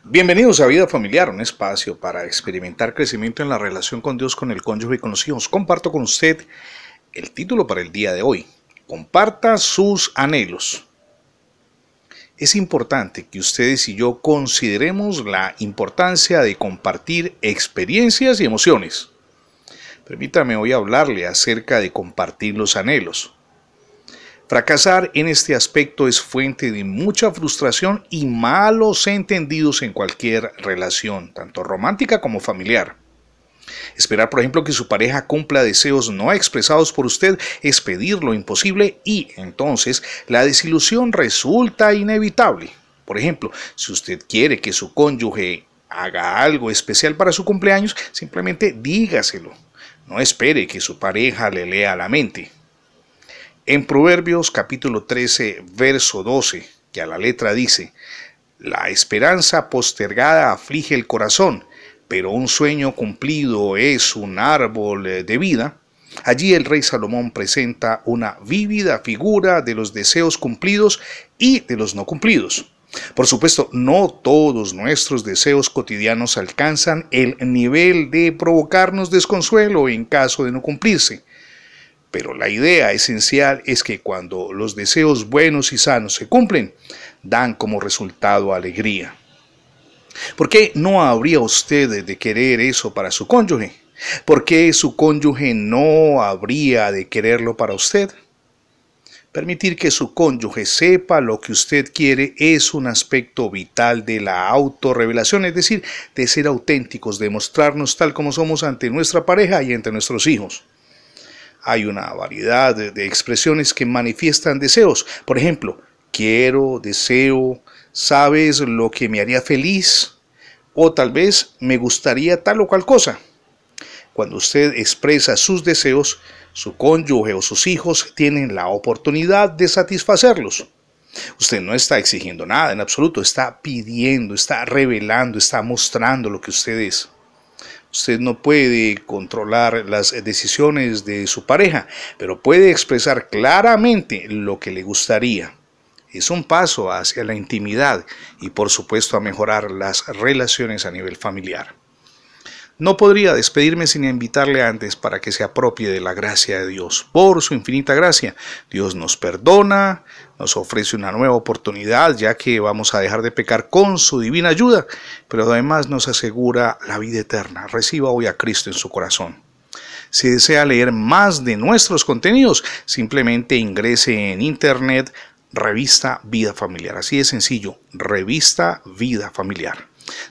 Bienvenidos a Vida Familiar, un espacio para experimentar crecimiento en la relación con Dios, con el cónyuge y con los hijos. Comparto con usted el título para el día de hoy. Comparta sus anhelos. Es importante que ustedes y yo consideremos la importancia de compartir experiencias y emociones. Permítame hoy hablarle acerca de compartir los anhelos. Fracasar en este aspecto es fuente de mucha frustración y malos entendidos en cualquier relación, tanto romántica como familiar. Esperar, por ejemplo, que su pareja cumpla deseos no expresados por usted es pedir lo imposible y entonces la desilusión resulta inevitable. Por ejemplo, si usted quiere que su cónyuge haga algo especial para su cumpleaños, simplemente dígaselo. No espere que su pareja le lea la mente. En Proverbios capítulo 13, verso 12, que a la letra dice, La esperanza postergada aflige el corazón, pero un sueño cumplido es un árbol de vida. Allí el rey Salomón presenta una vívida figura de los deseos cumplidos y de los no cumplidos. Por supuesto, no todos nuestros deseos cotidianos alcanzan el nivel de provocarnos desconsuelo en caso de no cumplirse. Pero la idea esencial es que cuando los deseos buenos y sanos se cumplen, dan como resultado alegría. ¿Por qué no habría usted de querer eso para su cónyuge? ¿Por qué su cónyuge no habría de quererlo para usted? Permitir que su cónyuge sepa lo que usted quiere es un aspecto vital de la autorrevelación, es decir, de ser auténticos, de mostrarnos tal como somos ante nuestra pareja y ante nuestros hijos. Hay una variedad de, expresiones que manifiestan deseos. Por ejemplo, quiero, deseo, sabes lo que me haría feliz o tal vez me gustaría tal o cual cosa. Cuando usted expresa sus deseos, su cónyuge o sus hijos tienen la oportunidad de satisfacerlos. Usted no está exigiendo nada en absoluto, está pidiendo, está revelando, está mostrando lo que usted es. Usted no puede controlar las decisiones de su pareja, pero puede expresar claramente lo que le gustaría. Es un paso hacia la intimidad y por supuesto a mejorar las relaciones a nivel familiar. No podría despedirme sin invitarle antes para que se apropie de la gracia de Dios. Por su infinita gracia, Dios nos perdona, nos ofrece una nueva oportunidad, ya que vamos a dejar de pecar con su divina ayuda, pero además nos asegura la vida eterna. Reciba hoy a Cristo en su corazón. Si desea leer más de nuestros contenidos, simplemente ingrese en internet Revista Vida Familiar. Así de sencillo, Revista Vida Familiar.